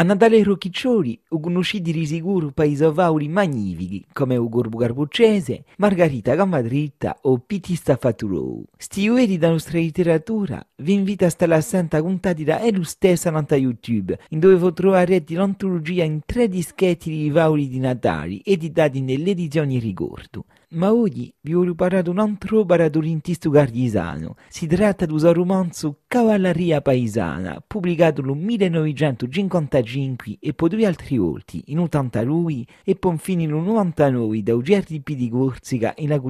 A Natale Rocchiccioli ho conosciuto di sicuro paesovauri magnifici come Ugo Garbuccese, Margarita Gambadritta o Piti Staffaturou. Sti ueri da nostra letteratura vi invito a stare attenta contati da Elu stessa nanta YouTube, in dove vi troverete l'antologia in tre dischetti di vauri di Natale editati nelle edizioni Ricordo. Ma oggi vi voglio parlare un altro baradolintista gardisano. Si tratta di un romanzo Cavalleria Paesana, pubblicato nel 1955 e poi due altri volti, in 82 e poi infine nel 99 da Ugerdi P. di Corsica in la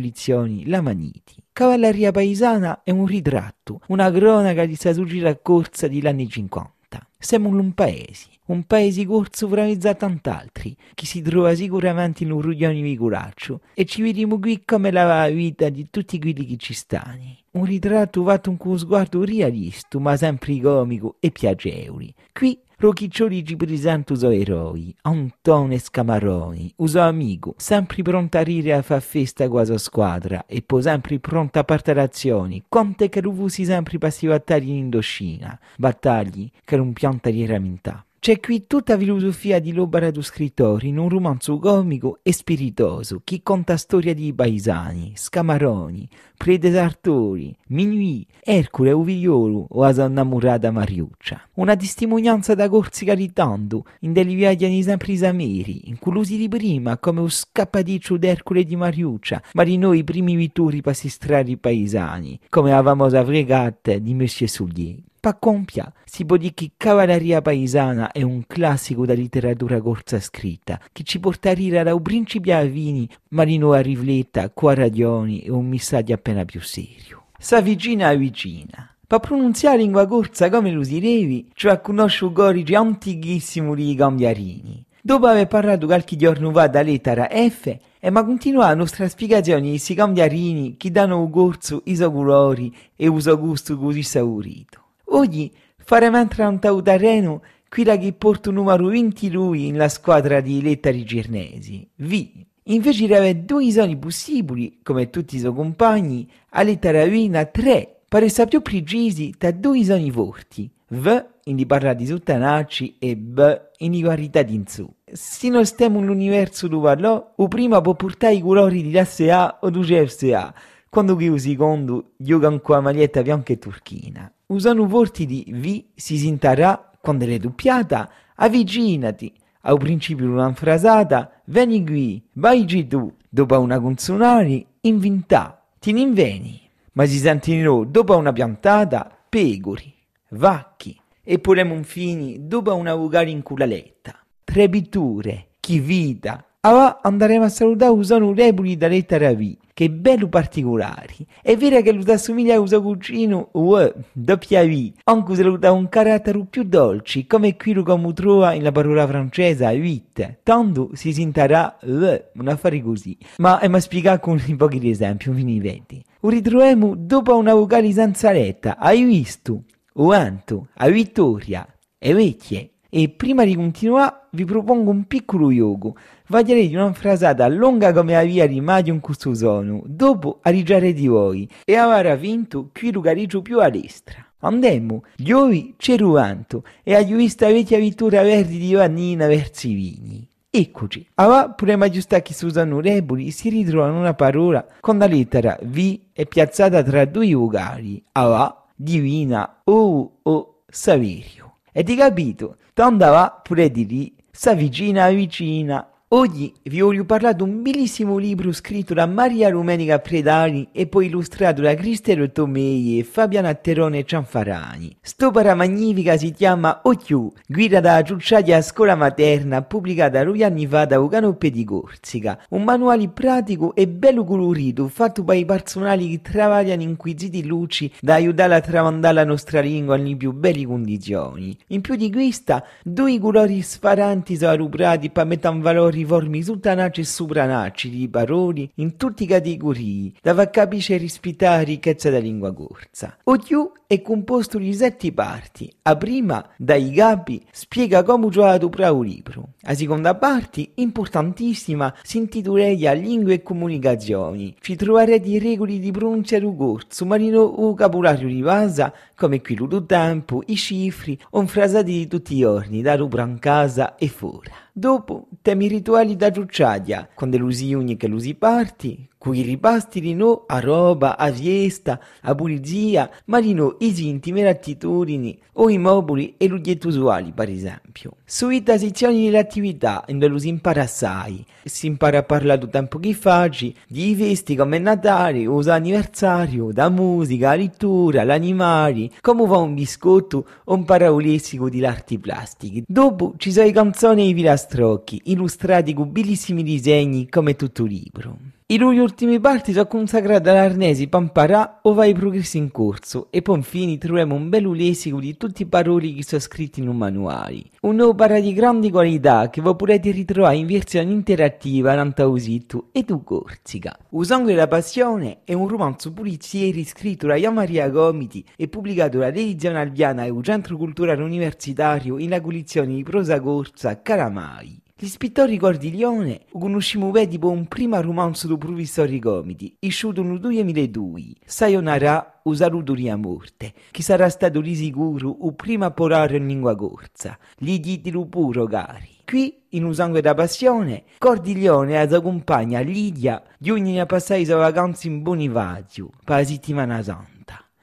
La Maniti. Cavalleria Paesana è un ritratto, una cronaca di stagione corsa degli anni 50. Siamo un paese, un paese corso fra tant'altri, che si trova sicuramente in un ruglione vigoraccio, e ci vediamo qui come la vita di tutti quelli che ci stanno. Un ritratto fatto con uno sguardo realista, ma sempre comico e piacevole. Qui Rocchiccioli ci presenta uso eroi, Antone Scamaroni, uso amico, sempre pronto a rire a far festa sua squadra. E poi sempre pronto a partire azioni, quante che ruvusi sempre passivo battaglie in Indocina, battaglie che non pianta di ramintà. C'è qui tutta la filosofia di l'opera do scrittore in un romanzo comico e spiritoso che conta storia di paesani, scamaroni, predatori, minuì, Ercole, Uvigliolo o la sua innamorata Mariuccia. Una testimonianza da Corsica di tanto, in delle viaggi sempre isameri, inclusi di prima come lo scappaticcio d'Ercole di Mariuccia, ma di noi primi vittori passistrari paesani, come la famosa fregata di Monsieur Soulier. Pa compia, si può dire che Cavalleria Paesana è un classico da letteratura corsa scritta, che ci porta a rire da un principe a vini, marino a rifletta, qua radioni e un messaggio appena più serio. Sa vicina a vicina. Per pronunziare lingua corsa come lo si devi, cioè conosce un gorigi antichissimo di cambiarini. Dopo aver parlato qualche giorno fa da lettera F, e ma continua la nostra spiegazione di questi cambiarini che danno un corso, i colori e uso gusto così saurito. Oggi faremo entrare un tautareno quella che porta il numero 20 lui nella squadra di letteri girnesi. V. Invece di avere due soni possibili, come tutti i suoi compagni, a lettera V 3, per essere più precisi, da due soni forti. V in di parla di sottanacci e B in di qualità di insu. Se non stiamo nell'universo dove parlò, o prima può portare i colori di classe A o di CFSA, quando che il secondo gioca con la maglietta bianca e turchina. Usando vorti di vi si sintarà quando è doppiata, avvicinati. Al principio di una frasata, vieni qui, vai tu, dopo una consonare, inventà, ti inveni. Ma si sentirò dopo una piantata, pegori, vacchi, e pure monfini dopo una vulgare inculaletta. Tre pitture, chi vita, Allora andremo a salutare usando repuli da lettera V, che bello particolari. È vero che lo assomiglia a uso cugino U, doppia V, anche se lo dà un carattere più dolce, come quello che trova nella parola francese huit. Tanto si sentirà U, un affare così. Ma è ma spiegato con un po' di esempi, vi vedi. Lo ritroviamo dopo una vocale senza letta, hai visto? Uanto, a vittoria, e vecchie. E prima di continuare vi propongo un piccolo yoga. Vaglierei di una frasata lunga come la via di Madio questo sono, dopo a rigiare di voi, e avrà vinto qui lugarigio più a destra. Andemmo, gli ovi ceruanto, e a vista vecchia vittoria verdi di Vannina verso i vigni. Eccoci, ava pure maggiustà che si usano rebuli si ritrovano una parola con la lettera V e piazzata tra due ugali, ava, divina, o, o, saverio. E ti capito? Tanto va pure di lì, sa vicina vicina. Oggi vi voglio parlare di un bellissimo libro scritto da Maria Rumenica Predani e poi illustrato da Cristero Tomei e Fabiana Terone Cianfarani. St'opera magnifica si chiama Occhiù, guida da Ciucciaia a scuola materna, pubblicata due anni fa da Uganoppe di Corsica. Un manuale pratico e bello colorito, fatto dai personali che travagliano inquisiti luci da aiutare a tramandare la nostra lingua nelle più belle condizioni. In più di questa, due colori sfaranti sono rubrati per mettere in valore riformi sultanaci e supranaci di parole in tutte le categorie, dove capisce e rispettare la ricchezza della lingua corsa. O più è composto di sette parti. A prima, dai capi, spiega come giocato per un libro. La seconda parte, importantissima, si intitola Lingue e Comunicazioni. Ci troverete regole di pronuncia del corso, ma il vocabolario di base, come quello del tempo, i cifri, o frasati di tutti i giorni, da rubra in casa e fuori. Dopo, temi rituali da giucciadia, con delusioni che lusi parti, cui ripasti di no a roba, a fiesta, a pulizia, ma di no i intime attitudini o i mobili e l'udietto usuali, per esempio. Suite sezioni dell'attività, in cui si impara assai, si impara a parlare del tempo che facci, di vesti come Natale, o anniversario, da musica, lettura, l'animali, come va un biscotto o un paraulessico di arti plastiche. Dopo ci sono i canzoni e i pilastri strocchi, illustrati con bellissimi disegni come tutto il libro. I loro ultimi parti sono consacrati all'arnesi pamparà o vai progressi in corso e poi infine troviamo un bel lessico di tutte le parole che sono scritte in un manuale. Un'opera di grande qualità che voi potete ritrovare in versione interattiva in Antausito e tu Corsica. O sangue e la passione è un romanzo polizieri scritto da Jan Maria Gomiti e pubblicato dall'edizione albiana e un centro culturale universitario in la collezione di prosa corsa Caramai. Gli spittori Cordiglione conosciamo bene tipo un primo romanzo do professore Gomiti, uscito nel 2002, Sayonara o saluto di morte, che sarà stato di sicuro il primo a porare in lingua corsa, gli titoli puro cari. Qui, in un sangue da passione, Cordiglione ha accompagna Lidia di ogni passare le vacanze in Bonifacio, per la settimana santa.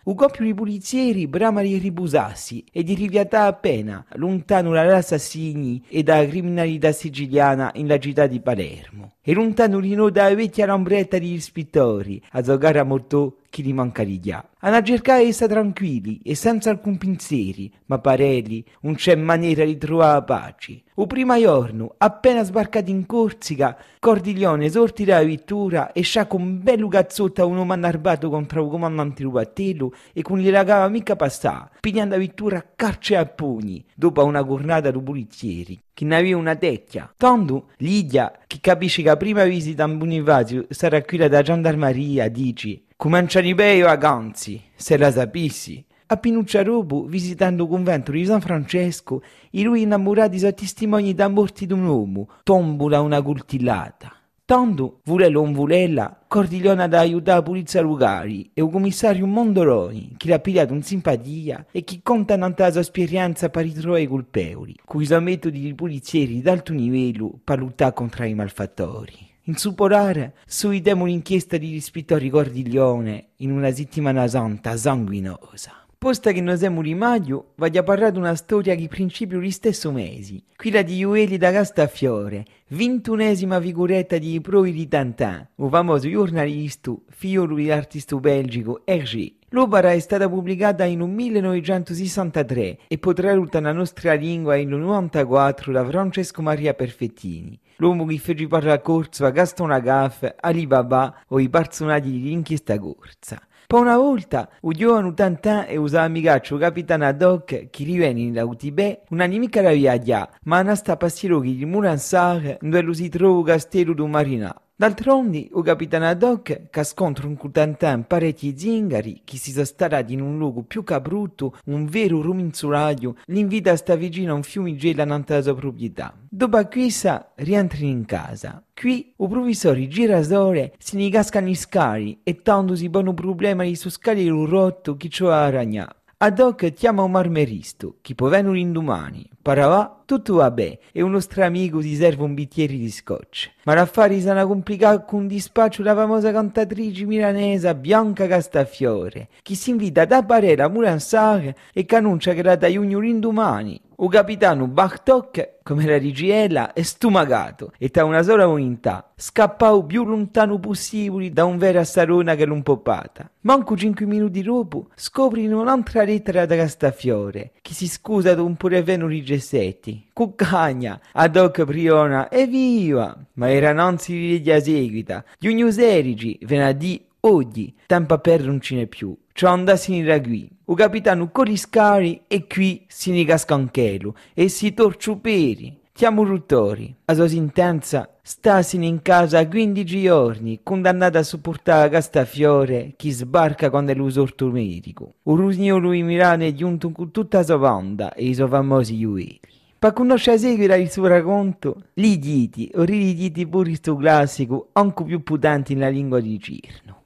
Un coppio di polizieri brama di ribusarsi e di riviatare appena, lontano dall'assassini e dalla criminalità siciliana nella città di Palermo. E lontano di noi dalla vecchia lambretta degli spittori, a giocare a morto chi di già. A cercare di stare tranquilli e senza alcun pensieri, ma parelli, non c'è maniera di trovare pace. O prima giorno, appena sbarcati in Corsica, Cordiglione sorti dalla vettura e sciacca un bello cazzotto a un uomo annarbato contro il comandante Rubattello e con gli ragava mica passare, pigliando la vettura a carce a pugni, dopo una giornata di polizieri che ne aveva una tecchia. Tanto Lidia, che capisce che la prima visita in Bonifacio sarà quella da gendarmeria, dice Comincia di bei vacanzi, se la sapissi. A Pinucciarobo, visitando il convento di San Francesco, i lui innamorati sono testimoni da morti di un uomo, tombola una coltillata. Tanto, volelo o non volella, Cordiglione da aiutare la polizia locale e il commissario Mondoroni, che l'ha pigliato in simpatia e che conta la sua esperienza per ritrovare i colpevoli, con i suoi metodi di polizieri di alto livello per lottare contro i malfattori. In supporare, suidiamo un'inchiesta di rispettori Cordiglione in una settimana santa sanguinosa. Posta che noi siamo di maggio, voglio parlare di una storia che principio di stesso mese, quella di Iueli da Castafiore, ventunesima figuretta di Proi di Tantin, un famoso giornalista, figlio dell'artista belgico Hergé. L'opera è stata pubblicata in 1963 e potrà tradurta nella nostra lingua in 1994 da Francesco Maria Perfettini. L'uomo che fece parlare corso a Gaston Lagaffe, Alibaba o i personaggi di inchiesta corsa. Per una volta, udiovano Tantin e usa amigaccio capitano Doc che riviene in Lautibè, una nemica da viaggia, ma non sta passiero che di Muransar, dove si trova il castello di Marina. D'altronde, il capitano Doc, che scontra un Tantin parecchi zingari, che si sono stati in un luogo più che brutto, un vero ruminzolaio, l'invita a stare vicino a un fiume gela nella sua proprietà. Dopo questa, rientrano in casa. Qui, il professore Girasole si ne casca gli scali e tanto un problema di su scali rotto che ci ha aragnato. Ad hoc chiama un marmeristo, che può venire indomani. Paravà, tutto va bene, e un nostro amico si serve un bicchiere di scotch. Ma l'affare sarà complicato con dispaccio la famosa cantatrice milanese Bianca Castafiore, che si invita da Parera a Muransare e che annuncia che la da giugno l'indomani. O capitano Bartok, come la rigiella, è stomagato e ha una sola volontà, scappare più lontano possibile da un vero assarona che l'un poppata. Manco cinque minuti dopo scopri un'altra lettera da Castafiore, che si scusa un pure veno rigessetti. Cuccagna, ad hoc priona, evviva! Ma era non si vede seguita. Gli uniuserici, venerdì, oggi, tempo per non ce n'è più. Ciò andassi in qui. O capitano Coriscari e qui si ne casca anch'elo e si torciuperi. Siamo ruttori. A sua sentenza stassi in casa 15 giorni, condannato a sopportare questa fiore che sbarca quando è l'usorto medico. Un rusnio lui Milano è giunto con tutta la sua banda e i suoi famosi iueri. Per conoscere seguire il suo racconto, li diti o riditi pure questo classico, anche più potente nella lingua di Cirno.